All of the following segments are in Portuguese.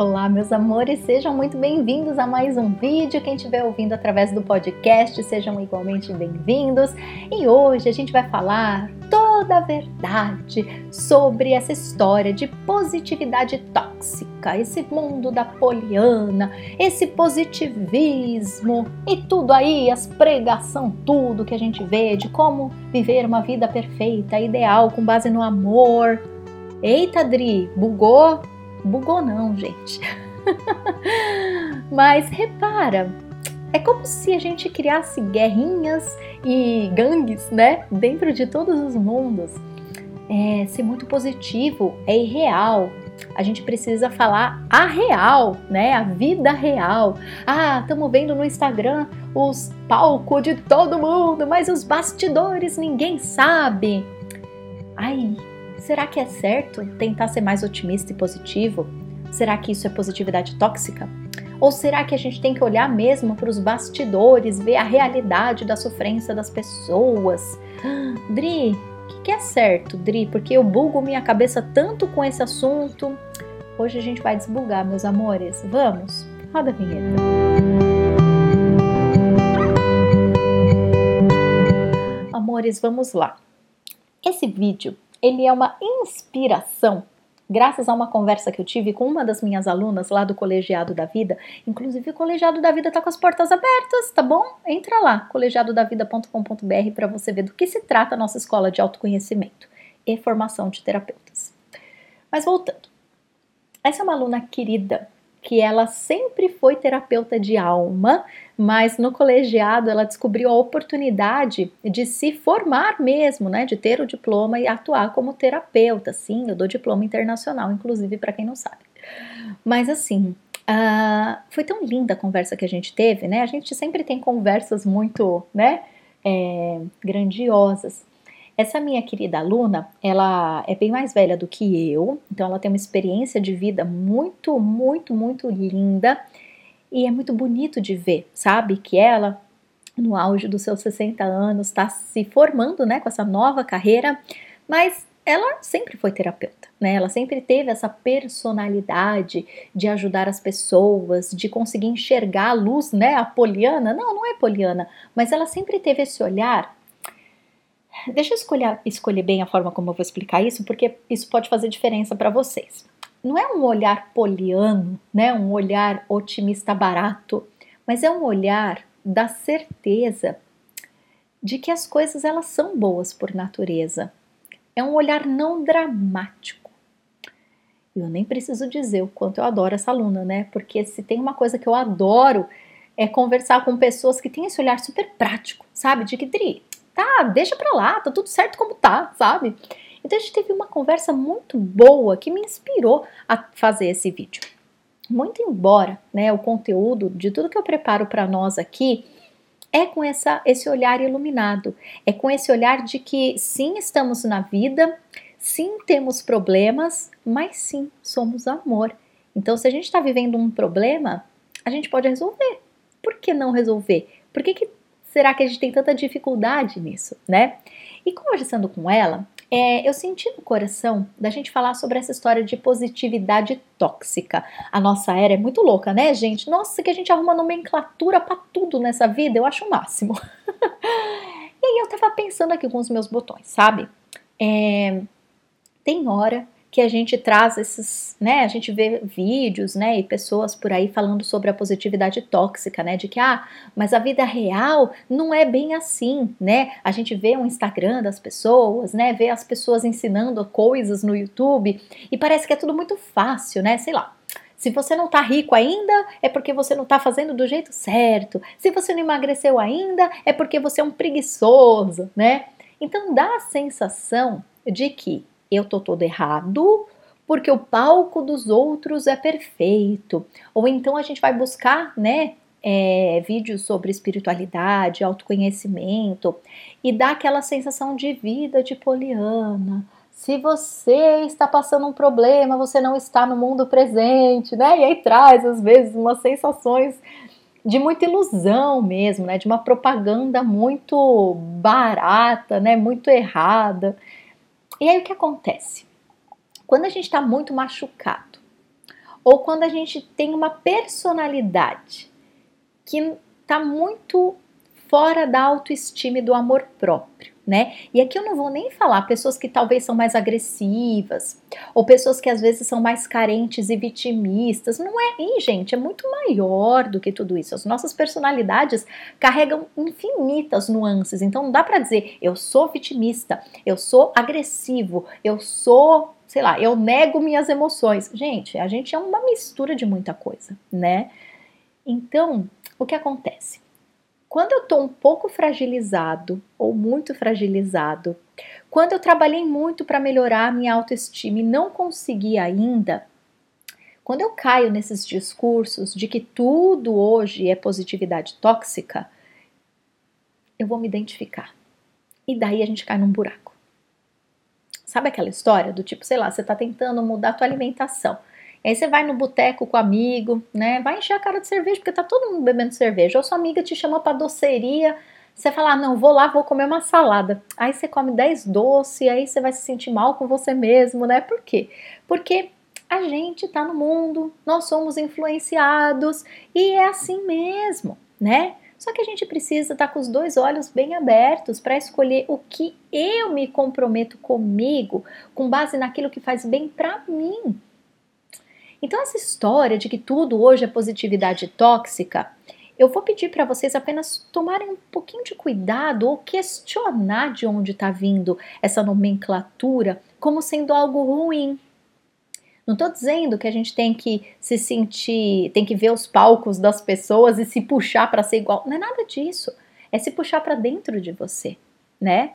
Olá, meus amores, sejam muito bem-vindos a mais um vídeo. Quem estiver ouvindo através do podcast, sejam igualmente bem-vindos. E hoje a gente vai falar toda a verdade sobre essa história de positividade tóxica, esse mundo da poliana, esse positivismo e tudo aí, as pregação, tudo que a gente vê de como viver uma vida perfeita, ideal, com base no amor. Eita, Dri, bugou? Bugou não, gente. Mas repara, é como se a gente criasse guerrinhas e gangues, né? Dentro de todos os mundos. É, ser muito positivo é irreal. A gente precisa falar a real, né? A vida real. Ah, estamos vendo no Instagram os palcos de todo mundo, mas os bastidores ninguém sabe. Ai, Será que é certo tentar ser mais otimista e positivo? Será que isso é positividade tóxica? Ou será que a gente tem que olhar mesmo para os bastidores, ver a realidade da sofrência das pessoas? Dri, o que, é certo, Dri? Porque eu bugo minha cabeça tanto com esse assunto. Hoje a gente vai desbugar, meus amores. Vamos? Roda a vinheta. Amores, vamos lá. Esse vídeo ele é uma inspiração graças a uma conversa que eu tive com uma das minhas alunas lá do Colegiado da Vida. Inclusive, o Colegiado da Vida está com as portas abertas, tá bom? Entra lá, colegiadodavida.com.br para você ver do que se trata a nossa escola de autoconhecimento e formação de terapeutas. Mas voltando, essa é uma aluna querida que ela sempre foi terapeuta de alma, mas no colegiado ela descobriu a oportunidade de se formar mesmo, né, de ter o diploma e atuar como terapeuta. Sim, eu dou diploma internacional, inclusive para quem não sabe. Mas assim, uh, foi tão linda a conversa que a gente teve, né? A gente sempre tem conversas muito, né, é, grandiosas. Essa minha querida aluna, ela é bem mais velha do que eu, então ela tem uma experiência de vida muito, muito, muito linda e é muito bonito de ver, sabe? Que ela, no auge dos seus 60 anos, está se formando, né, com essa nova carreira, mas ela sempre foi terapeuta, né? Ela sempre teve essa personalidade de ajudar as pessoas, de conseguir enxergar a luz, né? A poliana, não, não é poliana, mas ela sempre teve esse olhar Deixa eu escolher, escolher bem a forma como eu vou explicar isso, porque isso pode fazer diferença para vocês. Não é um olhar poliano, né? Um olhar otimista barato, mas é um olhar da certeza de que as coisas elas são boas por natureza. É um olhar não dramático. Eu nem preciso dizer o quanto eu adoro essa aluna, né? Porque se tem uma coisa que eu adoro é conversar com pessoas que têm esse olhar super prático, sabe? De que, Dri, tá, deixa pra lá, tá tudo certo como tá, sabe? Então a gente teve uma conversa muito boa que me inspirou a fazer esse vídeo. Muito embora, né, o conteúdo de tudo que eu preparo para nós aqui é com essa, esse olhar iluminado, é com esse olhar de que sim, estamos na vida, sim, temos problemas, mas sim, somos amor. Então, se a gente está vivendo um problema, a gente pode resolver. Por que não resolver? Por que, que será que a gente tem tanta dificuldade nisso, né? E conversando com ela, é, eu senti no coração da gente falar sobre essa história de positividade tóxica. A nossa era é muito louca, né, gente? Nossa, que a gente arruma nomenclatura para tudo nessa vida, eu acho o máximo. e aí eu tava pensando aqui com os meus botões, sabe? É, tem hora que a gente traz esses, né, a gente vê vídeos, né, e pessoas por aí falando sobre a positividade tóxica, né, de que ah, mas a vida real não é bem assim, né? A gente vê o Instagram das pessoas, né, vê as pessoas ensinando coisas no YouTube e parece que é tudo muito fácil, né? Sei lá. Se você não tá rico ainda, é porque você não tá fazendo do jeito certo. Se você não emagreceu ainda, é porque você é um preguiçoso, né? Então dá a sensação de que eu tô todo errado porque o palco dos outros é perfeito. Ou então a gente vai buscar, né, é, vídeos sobre espiritualidade, autoconhecimento e dá aquela sensação de vida de Poliana. Se você está passando um problema, você não está no mundo presente, né? E aí traz às vezes umas sensações de muita ilusão mesmo, né? De uma propaganda muito barata, né? Muito errada. E aí o que acontece? Quando a gente está muito machucado, ou quando a gente tem uma personalidade que está muito fora da autoestima e do amor próprio, né? E aqui eu não vou nem falar pessoas que talvez são mais agressivas, ou pessoas que às vezes são mais carentes e vitimistas. Não é, e gente, é muito maior do que tudo isso. As nossas personalidades carregam infinitas nuances. Então não dá para dizer eu sou vitimista, eu sou agressivo, eu sou sei lá, eu nego minhas emoções. Gente, a gente é uma mistura de muita coisa, né? Então, o que acontece? Quando eu estou um pouco fragilizado ou muito fragilizado, quando eu trabalhei muito para melhorar a minha autoestima e não consegui ainda, quando eu caio nesses discursos de que tudo hoje é positividade tóxica, eu vou me identificar. E daí a gente cai num buraco. Sabe aquela história do tipo, sei lá, você está tentando mudar a tua alimentação. Aí você vai no boteco com o amigo, né? Vai encher a cara de cerveja, porque tá todo mundo bebendo cerveja. Ou sua amiga te chama pra doceria, você fala, ah, não, vou lá, vou comer uma salada. Aí você come 10 doces, aí você vai se sentir mal com você mesmo, né? Por quê? Porque a gente tá no mundo, nós somos influenciados e é assim mesmo, né? Só que a gente precisa estar tá com os dois olhos bem abertos para escolher o que eu me comprometo comigo, com base naquilo que faz bem para mim. Então, essa história de que tudo hoje é positividade tóxica, eu vou pedir para vocês apenas tomarem um pouquinho de cuidado ou questionar de onde está vindo essa nomenclatura como sendo algo ruim. Não estou dizendo que a gente tem que se sentir, tem que ver os palcos das pessoas e se puxar para ser igual. Não é nada disso. É se puxar para dentro de você, né?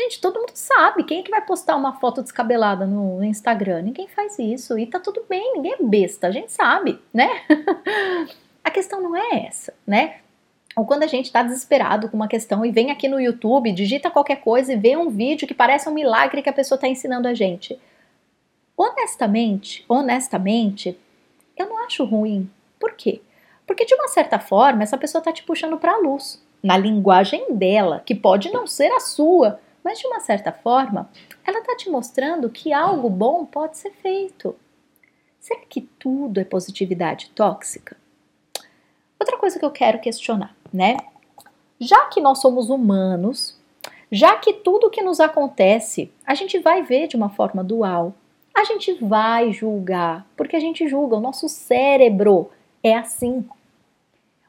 Gente, todo mundo sabe. Quem é que vai postar uma foto descabelada no Instagram? Ninguém faz isso. E tá tudo bem, ninguém é besta. A gente sabe, né? a questão não é essa, né? Ou quando a gente tá desesperado com uma questão e vem aqui no YouTube, digita qualquer coisa e vê um vídeo que parece um milagre que a pessoa tá ensinando a gente. Honestamente, honestamente, eu não acho ruim. Por quê? Porque de uma certa forma essa pessoa tá te puxando para a luz, na linguagem dela, que pode não ser a sua, mas de uma certa forma, ela está te mostrando que algo bom pode ser feito. Será que tudo é positividade tóxica? Outra coisa que eu quero questionar, né? Já que nós somos humanos, já que tudo que nos acontece a gente vai ver de uma forma dual, a gente vai julgar, porque a gente julga, o nosso cérebro é assim.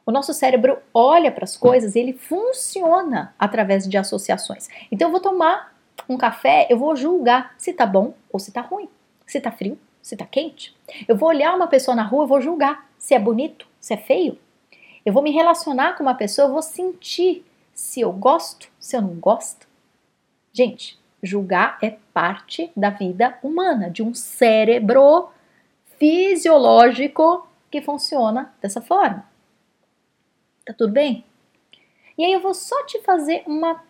O nosso cérebro olha para as coisas e ele funciona através de associações. Então eu vou tomar um café, eu vou julgar se tá bom ou se tá ruim, se tá frio, se tá quente. Eu vou olhar uma pessoa na rua, eu vou julgar se é bonito, se é feio. Eu vou me relacionar com uma pessoa, eu vou sentir se eu gosto, se eu não gosto. Gente, julgar é parte da vida humana, de um cérebro fisiológico que funciona dessa forma. Tá tudo bem? E aí eu vou só te fazer uma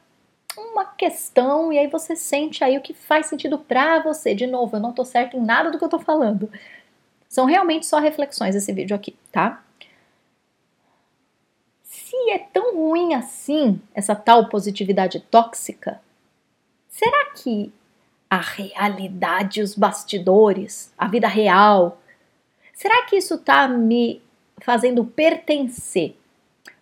uma questão e aí você sente aí o que faz sentido para você. De novo, eu não tô certo em nada do que eu tô falando. São realmente só reflexões esse vídeo aqui, tá? Se é tão ruim assim essa tal positividade tóxica, será que a realidade, os bastidores, a vida real, será que isso tá me fazendo pertencer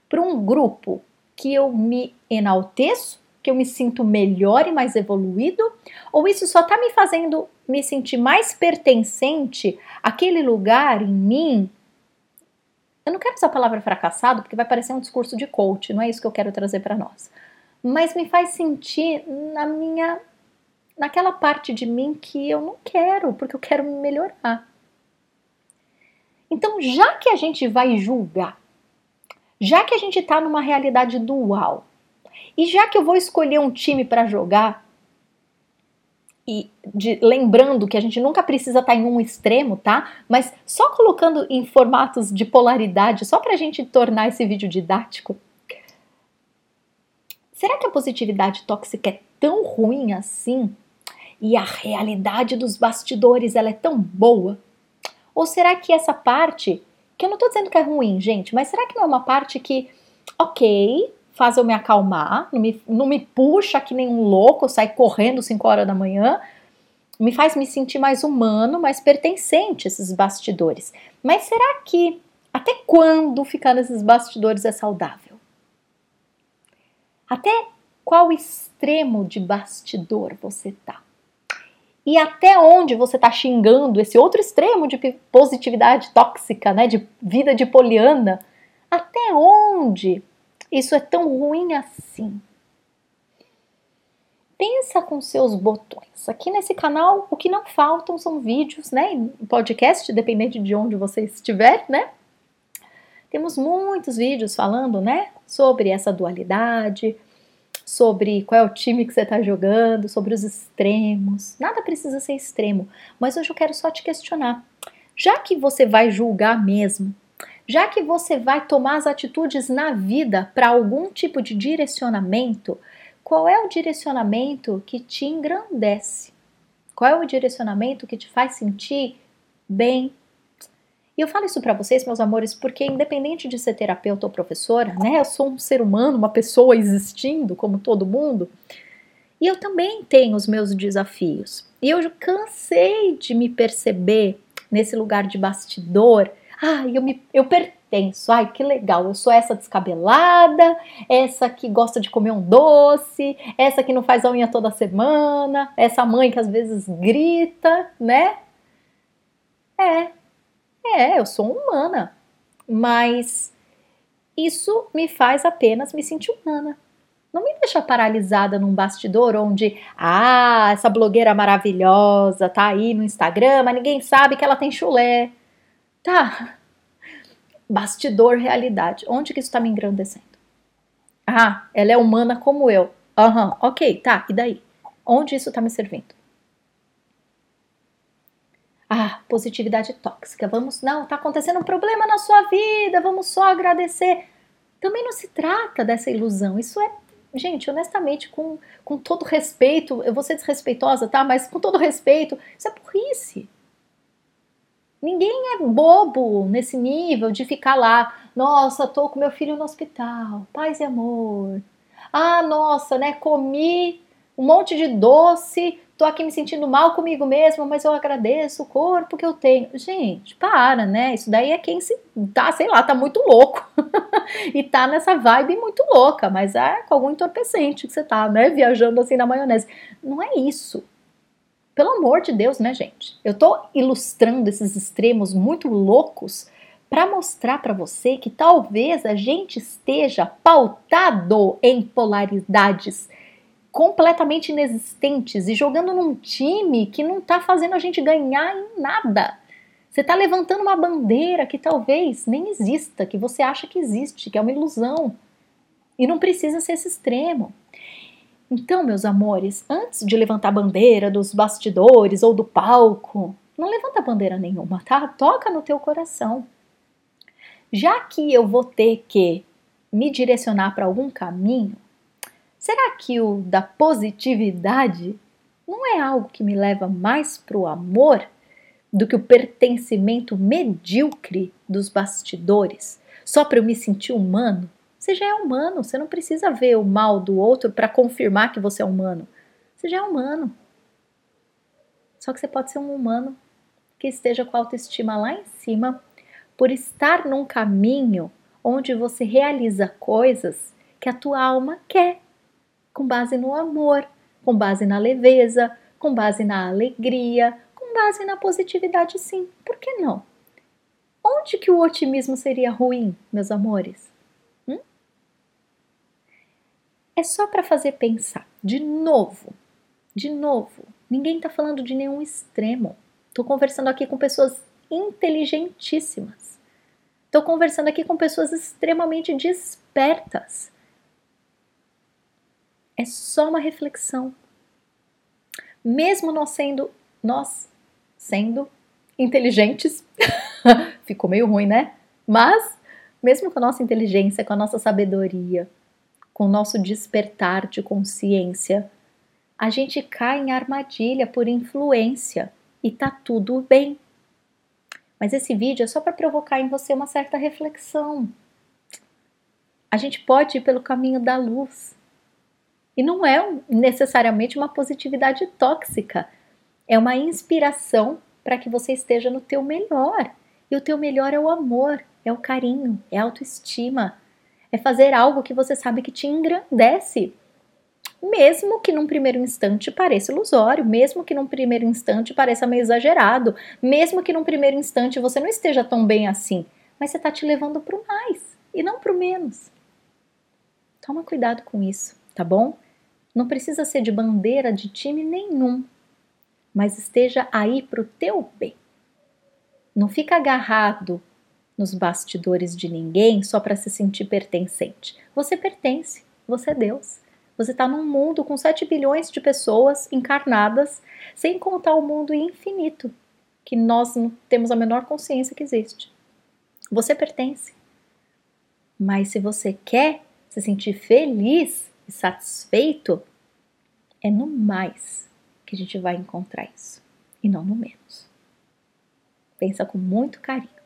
para um grupo que eu me enalteço, que eu me sinto melhor e mais evoluído, ou isso só está me fazendo me sentir mais pertencente àquele lugar em mim? Eu não quero usar a palavra fracassado porque vai parecer um discurso de coach, não é isso que eu quero trazer para nós. Mas me faz sentir na minha naquela parte de mim que eu não quero, porque eu quero me melhorar. Então, já que a gente vai julgar já que a gente está numa realidade dual, e já que eu vou escolher um time para jogar, e de, lembrando que a gente nunca precisa estar tá em um extremo, tá? Mas só colocando em formatos de polaridade, só para a gente tornar esse vídeo didático. Será que a positividade tóxica é tão ruim assim? E a realidade dos bastidores ela é tão boa? Ou será que essa parte que eu não tô dizendo que é ruim, gente, mas será que não é uma parte que, ok, faz eu me acalmar, não me, não me puxa que nem um louco, sai correndo 5 horas da manhã, me faz me sentir mais humano, mais pertencente a esses bastidores. Mas será que até quando ficar nesses bastidores é saudável? Até qual extremo de bastidor você tá? E até onde você tá xingando esse outro extremo de positividade tóxica, né, de vida de poliana? Até onde isso é tão ruim assim? pensa com seus botões. Aqui nesse canal, o que não faltam são vídeos, né? Podcast, dependente de onde você estiver, né? Temos muitos vídeos falando, né? Sobre essa dualidade, sobre qual é o time que você está jogando, sobre os extremos. Nada precisa ser extremo, mas hoje eu quero só te questionar. Já que você vai julgar mesmo, já que você vai tomar as atitudes na vida para algum tipo de direcionamento, qual é o direcionamento que te engrandece? Qual é o direcionamento que te faz sentir bem? E eu falo isso para vocês, meus amores, porque independente de ser terapeuta ou professora, né, eu sou um ser humano, uma pessoa existindo como todo mundo, e eu também tenho os meus desafios. E eu cansei de me perceber nesse lugar de bastidor. Ah, eu me eu per penso, ai que legal, eu sou essa descabelada, essa que gosta de comer um doce, essa que não faz a unha toda semana, essa mãe que às vezes grita, né? É, é, eu sou humana, mas isso me faz apenas me sentir humana. Não me deixa paralisada num bastidor onde, ah, essa blogueira maravilhosa tá aí no Instagram, mas ninguém sabe que ela tem chulé. Tá, Bastidor realidade. Onde que isso está me engrandecendo? Ah, ela é humana como eu. Aham, uhum, ok, tá, e daí? Onde isso está me servindo? Ah, positividade tóxica. Vamos, não, tá acontecendo um problema na sua vida, vamos só agradecer. Também não se trata dessa ilusão. Isso é, gente, honestamente, com, com todo respeito, eu vou ser desrespeitosa, tá? Mas com todo respeito, isso é burrice. Ninguém é bobo nesse nível de ficar lá, nossa, tô com meu filho no hospital, paz e amor. Ah, nossa, né, comi um monte de doce, tô aqui me sentindo mal comigo mesma, mas eu agradeço o corpo que eu tenho. Gente, para, né? Isso daí é quem se tá, sei lá, tá muito louco. e tá nessa vibe muito louca, mas é com algum entorpecente que você tá, né, viajando assim na maionese. Não é isso. Pelo amor de Deus, né, gente? Eu tô ilustrando esses extremos muito loucos para mostrar para você que talvez a gente esteja pautado em polaridades completamente inexistentes e jogando num time que não tá fazendo a gente ganhar em nada. Você está levantando uma bandeira que talvez nem exista, que você acha que existe, que é uma ilusão. E não precisa ser esse extremo. Então, meus amores, antes de levantar a bandeira dos bastidores ou do palco, não levanta bandeira nenhuma, tá? Toca no teu coração. Já que eu vou ter que me direcionar para algum caminho, será que o da positividade não é algo que me leva mais para o amor do que o pertencimento medíocre dos bastidores, só para eu me sentir humano? Você já é humano, você não precisa ver o mal do outro para confirmar que você é humano. Você já é humano. Só que você pode ser um humano que esteja com a autoestima lá em cima por estar num caminho onde você realiza coisas que a tua alma quer, com base no amor, com base na leveza, com base na alegria, com base na positividade, sim. Por que não? Onde que o otimismo seria ruim, meus amores? é só para fazer pensar. De novo, de novo, ninguém está falando de nenhum extremo. Estou conversando aqui com pessoas inteligentíssimas. Estou conversando aqui com pessoas extremamente despertas. É só uma reflexão. Mesmo nós sendo nós sendo inteligentes, ficou meio ruim, né? Mas mesmo com a nossa inteligência, com a nossa sabedoria, com o nosso despertar de consciência, a gente cai em armadilha por influência e tá tudo bem. Mas esse vídeo é só para provocar em você uma certa reflexão. A gente pode ir pelo caminho da luz. E não é necessariamente uma positividade tóxica. É uma inspiração para que você esteja no teu melhor. E o teu melhor é o amor, é o carinho, é a autoestima, é fazer algo que você sabe que te engrandece. Mesmo que num primeiro instante pareça ilusório, mesmo que num primeiro instante pareça meio exagerado, mesmo que num primeiro instante você não esteja tão bem assim, mas você está te levando para o mais e não para o menos. Toma cuidado com isso, tá bom? Não precisa ser de bandeira de time nenhum, mas esteja aí para o teu bem. Não fica agarrado nos bastidores de ninguém só para se sentir pertencente. Você pertence, você é Deus. Você está num mundo com 7 bilhões de pessoas encarnadas, sem contar o mundo infinito, que nós não temos a menor consciência que existe. Você pertence. Mas se você quer se sentir feliz e satisfeito, é no mais que a gente vai encontrar isso, e não no menos. Pensa com muito carinho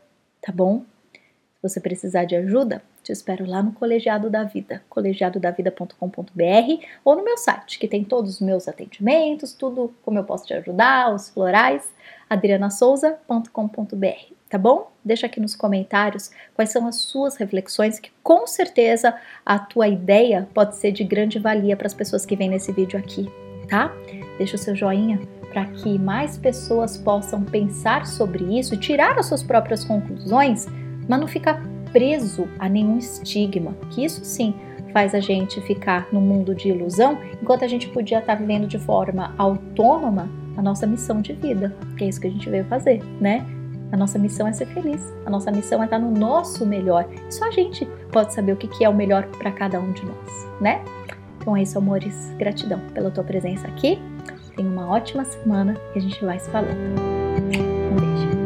tá bom? Se você precisar de ajuda, te espero lá no Colegiado da Vida, colegiadodavida.com.br ou no meu site, que tem todos os meus atendimentos, tudo como eu posso te ajudar, os florais, adrianasouza.com.br, tá bom? Deixa aqui nos comentários quais são as suas reflexões, que com certeza a tua ideia pode ser de grande valia para as pessoas que vêm nesse vídeo aqui, tá? Deixa o seu joinha para que mais pessoas possam pensar sobre isso tirar as suas próprias conclusões, mas não ficar preso a nenhum estigma, que isso sim faz a gente ficar no mundo de ilusão, enquanto a gente podia estar vivendo de forma autônoma a nossa missão de vida, que é isso que a gente veio fazer, né? A nossa missão é ser feliz, a nossa missão é estar no nosso melhor. Só a gente pode saber o que é o melhor para cada um de nós, né? Então é isso, amores. Gratidão pela tua presença aqui. Tenha uma ótima semana e a gente vai se falando. Um beijo.